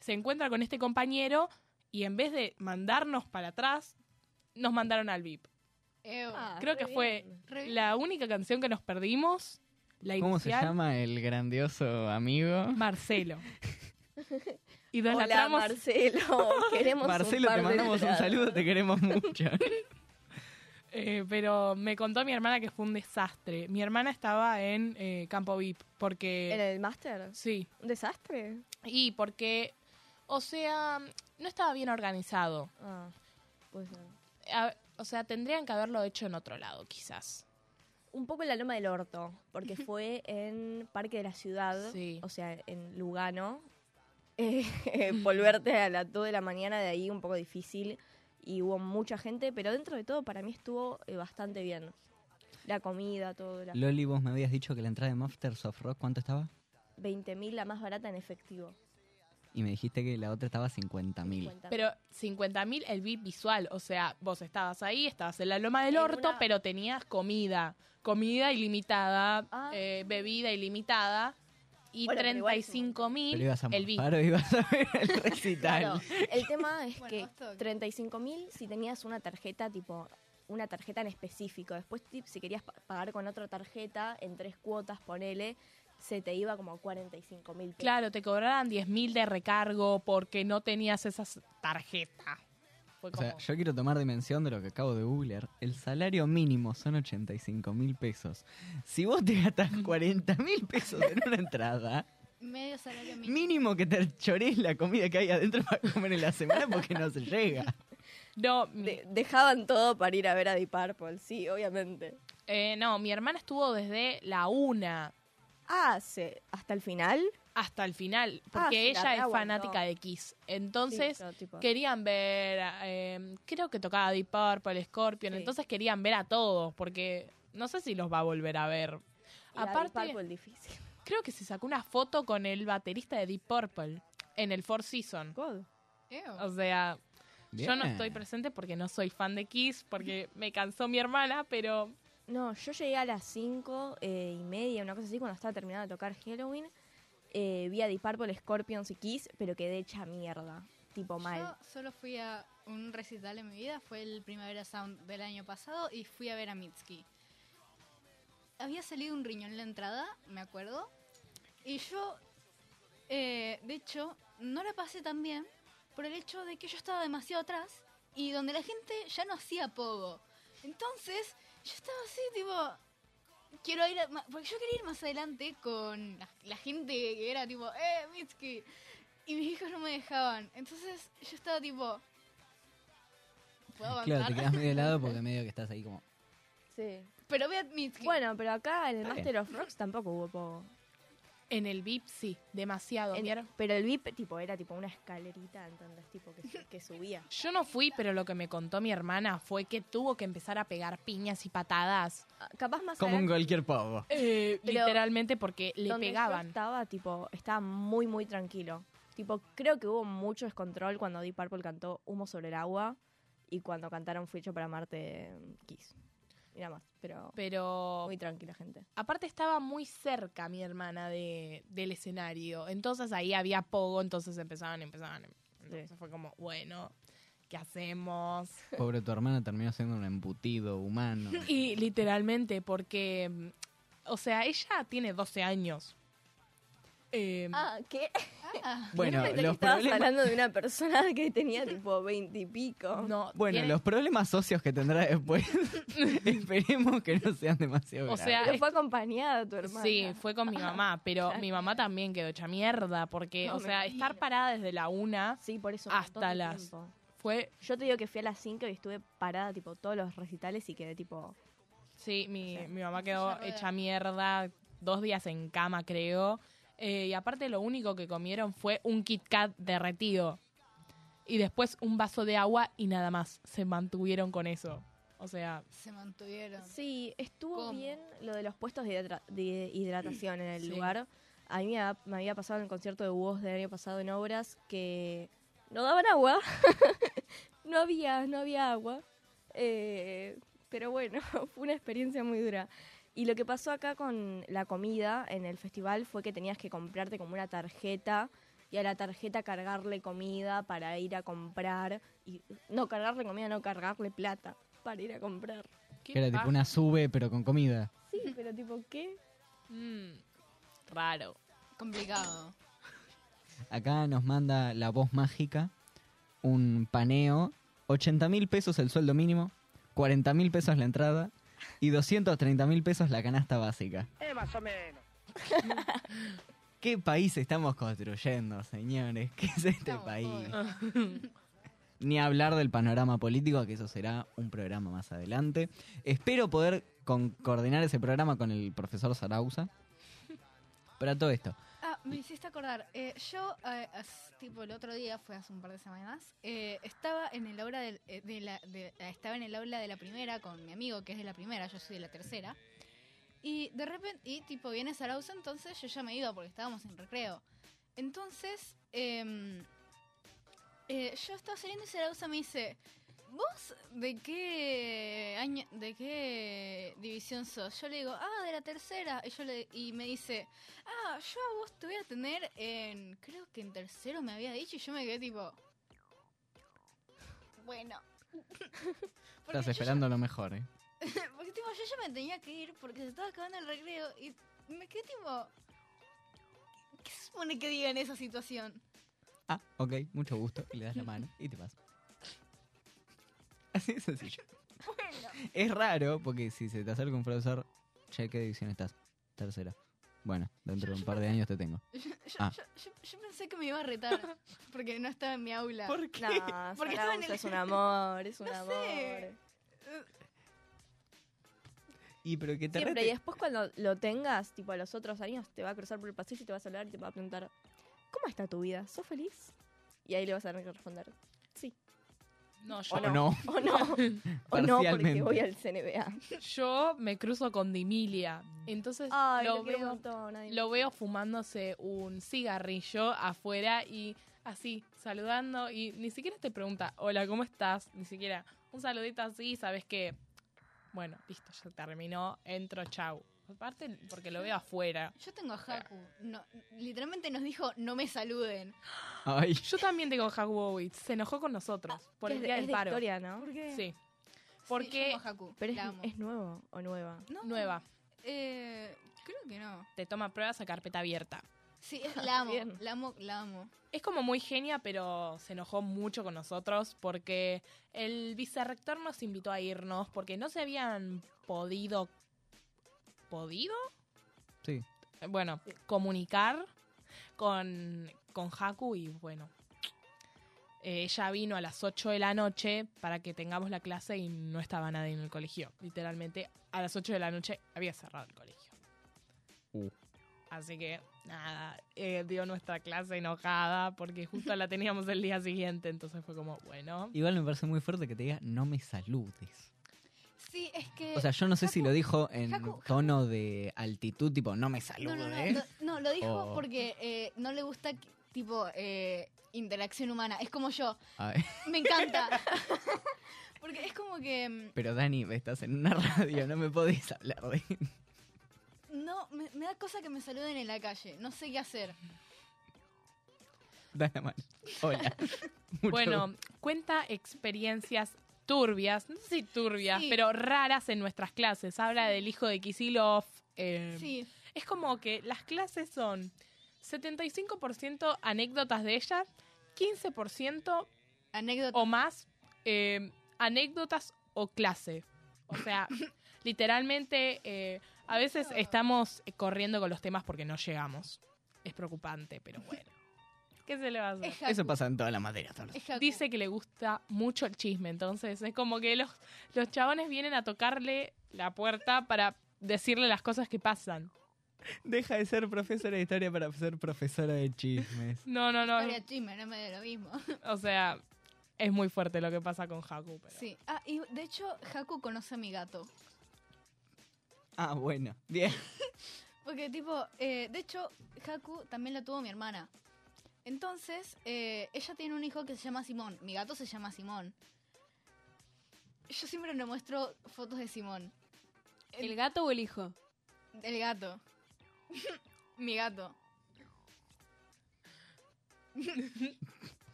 Se encuentra con este compañero y en vez de mandarnos para atrás, nos mandaron al VIP. Ew. Ah, Creo re que fue bien. La única canción que nos perdimos. La ¿Cómo se llama el grandioso amigo? Marcelo. Y Hola, Marcelo. Queremos un Marcelo, par te de mandamos un saludo, te queremos mucho. Eh, pero me contó mi hermana que fue un desastre. Mi hermana estaba en eh, Campo VIP porque... ¿En el máster? Sí, ¿Un desastre? y porque, o sea, no estaba bien organizado. Ah, pues no. A- o sea, tendrían que haberlo hecho en otro lado, quizás. Un poco en la Loma del Orto, porque fue en Parque de la Ciudad, Sí. o sea, en Lugano. Eh, volverte a las 2 de la mañana de ahí un poco difícil y hubo mucha gente, pero dentro de todo para mí estuvo eh, bastante bien. La comida, todo. La... Loli, vos me habías dicho que la entrada de Masters of Rock, ¿cuánto estaba? 20.000 la más barata en efectivo. Y me dijiste que la otra estaba 50.000. 50.000. Pero 50.000 el VIP visual, o sea, vos estabas ahí, estabas en la loma del En orto, una- pero tenías comida, comida ilimitada, Ah. eh, bebida ilimitada y Bueno, pero igual es un 35.000 Pero ibas a el VIP. morfar o ibas a ver el recital. Claro, el tema es Bueno, que esto- 35.000 si tenías una tarjeta tipo una tarjeta en específico. Después si querías pa- pagar con otra tarjeta en tres cuotas, ponele, se te iba como 45 mil pesos. Claro, te cobraran 10.000 de recargo porque no tenías esa tarjeta. Fue O sea, como- yo quiero tomar dimensión de lo que acabo de googlear. El salario mínimo son 85 mil pesos. Si vos te gastas 40 mil pesos en una entrada, Medio salario mínimo. mínimo que te chores la comida que hay adentro para comer en la semana porque no se llega. No, De- dejaban todo para ir a ver a Deep Purple, sí, obviamente. eh, no, mi hermana estuvo desde la una Ah, se- hasta el final. hasta el final, Ah, porque ella es fanática de Kiss. Entonces, Sí, pero tipo- querían ver, eh, creo que tocaba Deep Purple, Scorpion, Sí. entonces querían ver a todos, porque no sé si los va a volver a ver. y la Deep Aparte, Purple difícil. creo que se sacó una foto con el baterista de Deep Purple en el Four Seasons. God. Ew. O sea, yo no estoy presente porque no soy fan de Kiss, porque me cansó mi hermana, pero No, yo llegué a las 5 eh, y media, una cosa así, cuando estaba terminando de tocar Halloween. Eh, vi a Deep Purple, Scorpions y Kiss, pero quedé hecha mierda. Tipo mal. Yo solo fui a un recital en mi vida, fue el Primavera Sound del año pasado y fui a ver a Mitski. Había salido un riñón en la entrada, me acuerdo, y yo, eh, de hecho, no la pasé tan bien por el hecho de que yo estaba demasiado atrás y donde la gente ya no hacía pogo. Entonces, yo estaba así, tipo, quiero ir, a- porque yo quería ir más adelante con la, la gente que era tipo, eh, Mitski. Y mis hijos no me dejaban. Entonces yo estaba tipo. ¿Puedo avanzar? Claro, te quedas medio de lado porque medio que estás ahí como... Sí. Pero ve a Mitski. Bueno, pero acá en el Está Master of Rocks tampoco hubo poco. En el VIP sí, demasiado. En- pero el VIP tipo era tipo una escalerita, ¿entendés? Tipo que, su- que subía. Yo no fui, pero lo que me contó mi hermana fue que tuvo que empezar a pegar piñas y patadas. Ah, Capaz más Como en adelante, cualquier pogo. Pero literalmente porque le donde yo pegaban. estaba, tipo, estaba muy, muy tranquilo. Tipo, creo que hubo mucho descontrol cuando Deep Purple cantó Humo sobre el agua y cuando cantaron Fui hecho para Marte Kiss. Nada más, pero Pero muy tranquila gente. aparte estaba muy cerca mi hermana de, del escenario. Entonces ahí había pogo, entonces empezaban, empezaban. Entonces fue como, bueno, ¿qué hacemos? Pobre tu hermana terminó siendo un embutido humano. Y literalmente, porque, o sea, ella tiene 12 años. Eh, Ah, ¿qué? Bueno, Pensé que los estabas problemas... hablando de una persona que tenía tipo 20 y pico. no, Bueno, tiene- los problemas socios que tendrá después, esperemos que no sean demasiado O graves. sea, Pero fue acompañada tu hermana. Sí, fue con mi mamá, pero Claro. mi mamá también quedó hecha mierda, porque, No o sea, estar parada desde la una Sí, por eso. un Hasta las- fue, Yo te digo que fui a las 5 y estuve parada tipo todos los recitales y quedé tipo... sí, mi, mi mamá quedó hecha mierda, dos días en cama, creo. Eh, y aparte lo único que comieron fue un Kit Kat derretido. Y después un vaso de agua y nada más. Se mantuvieron con eso. O sea, Se mantuvieron. Sí, estuvo ¿Cómo? bien lo de los puestos de, hidra- de hidratación en el Sí. lugar. A mí me, ha- me había pasado en el concierto de Woz del año pasado en Obras que no daban agua. no había, no había agua. Eh, pero bueno, fue una experiencia muy dura. Y lo que pasó acá con la comida en el festival fue que tenías que comprarte como una tarjeta y a la tarjeta cargarle comida para ir a comprar. Y, no, cargarle comida, no, cargarle plata para ir a comprar. ¿Qué Que era tipo una sube, pero con comida. Sí, pero tipo, ¿qué? Mm, raro. Complicado. Acá nos manda la voz mágica un paneo. 80 mil pesos el sueldo mínimo, 40 mil pesos la entrada y 230 mil pesos la canasta básica. Eh, más o menos. ¿Qué país estamos construyendo, señores? ¿Qué es este Estamos país? Ni hablar del panorama político, que eso será un programa más adelante. Espero poder con- coordinar ese programa con el profesor Sarauza. Pero a todo esto, me hiciste acordar. Eh, yo, eh, tipo, el otro día, fue hace un par de semanas, eh, estaba en el aula de, la, estaba en el aula de la primera con mi amigo, que es de la primera, yo soy de la tercera. Y de repente, y tipo, viene Sarauza, entonces yo ya me iba porque estábamos en recreo. Entonces, em, yo estaba saliendo y Sarauza me dice, ¿vos de qué año, de qué división sos? Yo le digo, ah, de la tercera. Y, yo le, y me dice, ah, yo a vos te voy a tener en, creo que en tercero me había dicho. Y yo me quedé tipo, bueno. Estás esperando lo mejor, ¿eh? porque tipo, yo ya me tenía que ir porque se estaba acabando el recreo y me quedé tipo, ¿qué se supone que diga en esa situación? Ah, ok, mucho gusto. Y le das la mano y te vas. Bueno. Es raro porque si se te acerca un profesor, che, ¿qué división estás? Tercera. Bueno, dentro de un par de años te tengo. Yo, yo- Ah. yo- yo- yo pensé que me iba a retar porque no estaba en mi aula. qué? No, Porque estaba en Sarauza el- es un amor, es un No amor. sé. Y pero te Siempre, y después cuando lo tengas, tipo a los otros años, te va a cruzar por el pasillo y te vas a hablar y te va a preguntar, ¿cómo está tu vida? ¿Sos feliz? Y ahí le vas a tener que responder. No, yo O no. no. O no, o no, porque voy al CNBA. Yo me cruzo con Dimilia. Entonces Ay, lo, veo, montón. lo veo fumándose un cigarrillo afuera y así, saludando. Y ni siquiera te pregunta, hola, ¿cómo estás? Ni siquiera un saludito así, sabes que, bueno, listo, ya terminó, entro, chau. Aparte, porque lo veo afuera. Yo tengo a Haku. No, literalmente nos dijo, no me saluden. Ay, Yo también tengo a Hagwowitz, se enojó con nosotros por el es, día de- del paro. historia, ¿no? ¿Por qué? Sí, porque yo amo a Haku. Pero es, la amo. es nuevo o nueva. No, nueva, Eh, creo que no. te toma pruebas a carpeta abierta. Sí, es- la amo. Bien. La amo, la amo. Es como muy genia, pero se enojó mucho con nosotros porque el vicerrector nos invitó a irnos porque no se habían podido... ¿Podido? sí. Bueno, comunicar con, con Haku y bueno. eh, ella vino a las 8 de la noche para que tengamos la clase y no estaba nadie en el colegio. Literalmente, a las 8 de la noche había cerrado el colegio. Uh. Así que, nada, eh, dio nuestra clase enojada porque justo la teníamos el día siguiente. Entonces fue como, bueno. Igual me parece muy fuerte que te diga, no me saludes. Sí, es que... O sea, yo no sé si lo dijo en Haku- tono de altitud, tipo, no me saludes. no, no, no, no, lo dijo O- porque eh, no le gusta, tipo, eh, interacción humana. Es como yo. Ay, Me encanta. porque es como que... mm, pero Dani, estás en una radio, no me podés hablar de... No, me, me da cosa que me saluden en la calle. No sé qué hacer. Da la mano. Hola. Bueno, gusto. cuenta experiencias turbias, no sé si turbias, Sí. pero raras en nuestras clases. Habla del hijo de Kisilov. eh, Sí. Es como que las clases son 75% anécdotas de ella, 15% Anécdota. o más eh, anécdotas o clase. O sea, literalmente eh, a veces estamos corriendo con los temas porque no llegamos. Es preocupante, pero bueno. ¿Qué se le va a hacer? Es. Eso pasa en todas las materias. Torres. Es Haku. Dice que le gusta mucho el chisme, entonces es como que los, los chabones vienen a tocarle la puerta para decirle las cosas que pasan. Deja de ser profesora de historia para ser profesora de chismes. No, no, no. Historia chisme, no me da lo mismo. O sea, es muy fuerte lo que pasa con Haku. Pero... Sí. Ah, y de hecho, Haku conoce a mi gato. Ah, bueno. Bien. Porque, tipo, eh, de hecho, Haku también la tuvo mi hermana. Entonces, eh, ella tiene un hijo que se llama Simón. Mi gato se llama Simón. Yo siempre le muestro fotos de Simón. ¿El gato o el hijo? El gato. Mi gato.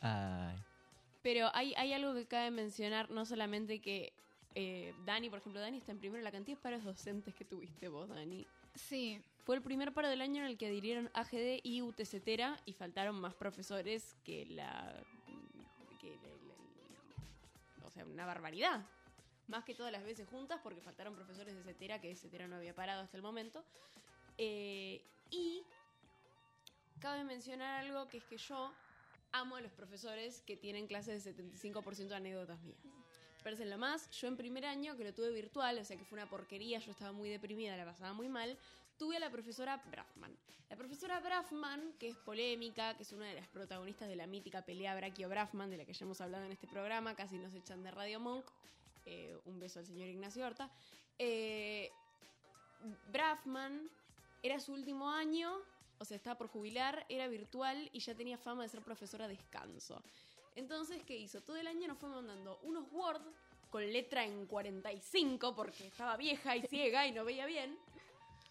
Ay. Pero hay, hay algo que cabe mencionar, no solamente que eh, Dani, por ejemplo, Dani está en primero, la cantidad de paros docentes que tuviste vos, Dani. Sí. Fue el primer paro del año en el que adhirieron AGD y UTCTera y faltaron más profesores que la... o sea, una barbaridad. Más que todas las veces juntas porque faltaron profesores de CETERA, que CETERA no había parado hasta el momento. Eh, y cabe mencionar algo que es que yo amo a los profesores que tienen clases de 75% de anécdotas mías. Parecen lo más. Yo en primer año, que lo tuve virtual, o sea que fue una porquería, yo estaba muy deprimida, la pasaba muy mal, tuve a la profesora Braffman. La profesora Braffman, que es polémica, que es una de las protagonistas de la mítica pelea Brachio-Braffman, de la que ya hemos hablado en este programa, casi nos echan de Radio Monk. Eh, un beso al señor Ignacio Horta. Eh, Braffman era su último año, o sea, estaba por jubilar, era virtual y ya tenía fama de ser profesora a descanso. Entonces, ¿qué hizo? Todo el año nos fue mandando unos Word con letra en 45 porque estaba vieja y ciega y no veía bien,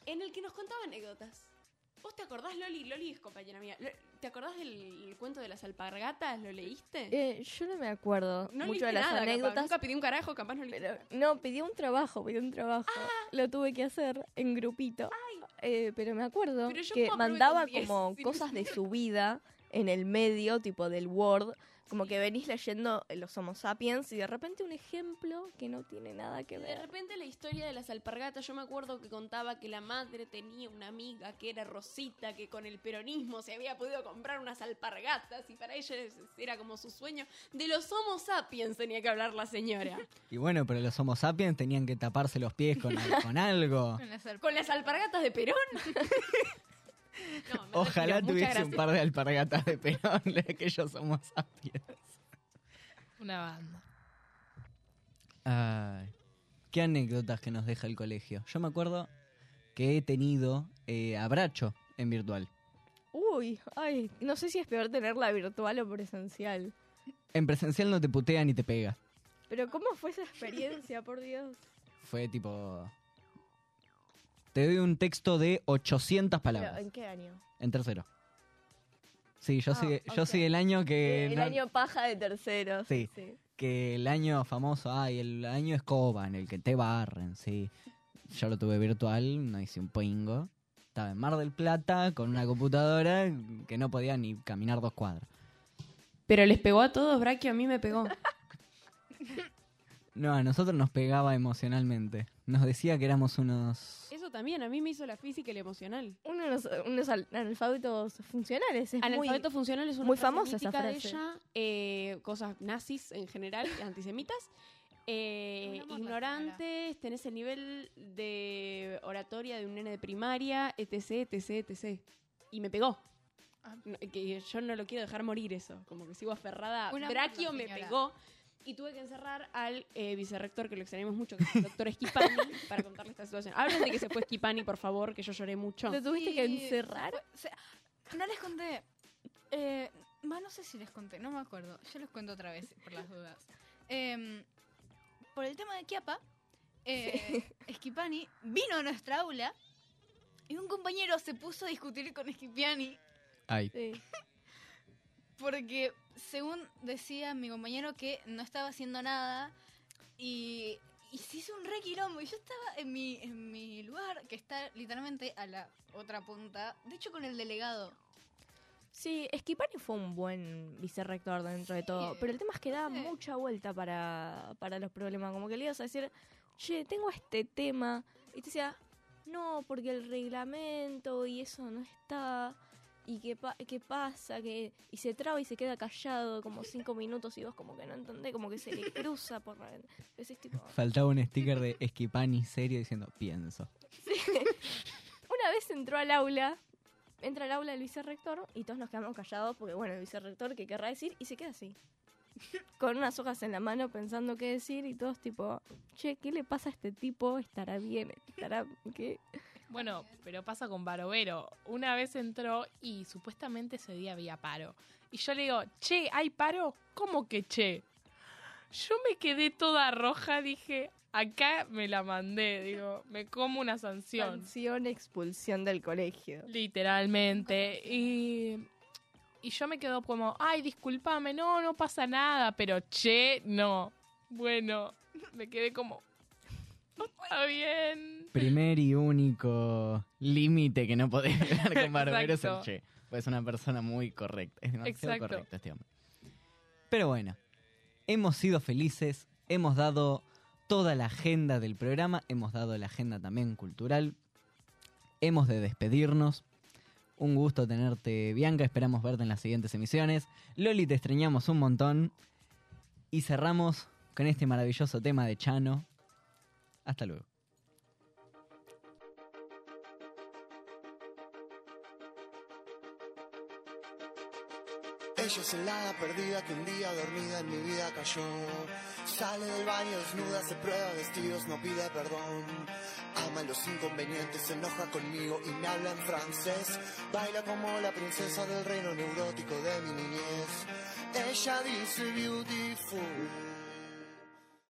en el que nos contaba anécdotas. ¿Vos te acordás, Loli? Loli es compañera mía. ¿Te acordás del cuento de las alpargatas? ¿Lo leíste? Eh, yo no me acuerdo no mucho leíste de las nada, capaz. anécdotas. Nunca pedí un carajo, capaz no leíste Pero no, pedí un trabajo, pedí un trabajo. Ah. Lo tuve que hacer en grupito. Eh, pero me acuerdo Pero que mandaba con 10, como cosas de su vida en el medio, tipo del Word. Como que venís leyendo los Homo sapiens y de repente un ejemplo que no tiene nada que De ver. repente la historia de las alpargatas, yo me acuerdo que contaba que la madre tenía una amiga que era Rosita, que con el peronismo se había podido comprar unas alpargatas y para ella era como su sueño. De los Homo sapiens tenía que hablar la señora. Y bueno, pero los Homo sapiens tenían que taparse los pies con, al- con algo. Con las alp- ¿Con las alpargatas de Perón? No, Ojalá tuviese un par de alpargatas de Perón de aquellos Homo sapiens. Una banda. Ay, qué anécdotas que nos deja el colegio. Yo me acuerdo que he tenido eh, abracho en virtual. Uy, ay, no sé si es peor tenerla virtual o presencial. En presencial no te putea ni te pega. Pero ¿cómo fue esa experiencia, por Dios? Fue tipo... Te doy un texto de 800 Pero, palabras. ¿En qué año? En tercero. Sí, yo, Ah, soy, yo soy el año que... el no- año paja de tercero. Sí. que el año famoso, ay, el año escoba, en el que te barren, sí. Yo lo tuve virtual, no hice un pingo. Estaba en Mar del Plata con una computadora que no podía ni caminar dos cuadras. Pero les pegó a todos, Braquio, a mí me pegó. No, a nosotros nos pegaba emocionalmente. Nos decía que éramos unos... También, a mí me hizo la física y la emocional. Unos, unos al- analfabetos funcionales. Es muy, Analfabeto funcional es una muy famosa esa de frase. ella, eh, cosas nazis en general, antisemitas. Eh, ignorantes, tenés el nivel de oratoria de un nene de primaria, etc, etc, etc. Y me pegó. Ah. No, que yo no lo quiero dejar morir eso, como que sigo aferrada. Una la me pegó y tuve que encerrar al eh, vicerrector, que lo extrañamos mucho, que es el doctor Esquipani, para contarle esta situación. Hablen de que se fue Esquipani, por favor, que yo lloré mucho. ¿Te tuviste que encerrar? fue- o sea, no les conté. Eh, va, no sé si les conté, no me acuerdo. Yo les cuento otra vez, por las dudas. Em, por el tema de Kiapa, eh, Schipani vino a nuestra aula y un compañero se puso a discutir con Schipani Ay, Sí. Porque, según decía mi compañero, que no estaba haciendo nada y, y se hizo un re quilombo. Y yo estaba en mi, en mi lugar, que está literalmente a la otra punta, de hecho con el delegado. Sí, Esquipani fue un buen vicerrector dentro de todo, pero el tema es que sí. mucha vuelta para, para los problemas, como que le ibas a decir, che, tengo este tema, y te decía, no, porque el reglamento y eso no está, y qué, pa- qué pasa, que y se traba y se queda callado como cinco minutos y vos como que no entendés, como que se le cruza por la... Tipo, faltaba un sticker de Esquipani serio diciendo, pienso. Una vez entró al aula, entra al aula el vicerrector y todos nos quedamos callados porque, bueno, el vicerrector, ¿qué querrá decir? Y se queda así. Con unas hojas en la mano pensando qué decir y todos tipo, che, ¿qué le pasa a este tipo? ¿Estará bien? ¿Estará qué? Bueno, pero pasa con Barovero. Una vez entró y supuestamente ese día había paro. Y yo le digo, che, ¿hay paro? ¿Cómo que che? Yo me quedé toda roja, dije, acá me la mandé, digo, me como una sanción. Sanción, expulsión del colegio. Literalmente. Y, y yo me quedo como, ay, discúlpame, no, no pasa nada, pero che, no. Bueno, me quedé como, está bien. Primer y único límite que no podés hablar con Barbero es el che. Pues es una persona muy correcta. Es demasiado Exacto. correcto este hombre. Pero bueno, hemos sido felices, hemos dado toda la agenda del programa, hemos dado la agenda también cultural. Hemos de despedirnos. Un gusto tenerte, Bianca. Esperamos verte en las siguientes emisiones. Loli, te extrañamos un montón. Y cerramos con este maravilloso tema de Chano. Hasta luego. Ella es el perdida que un día dormida en mi vida cayó. Sale del baño desnuda, se prueba vestidos, no pide perdón. Ama los inconvenientes, se enoja conmigo y me habla en francés. Baila como la princesa del reino neurótico de mi niñez. Ella dice beautiful.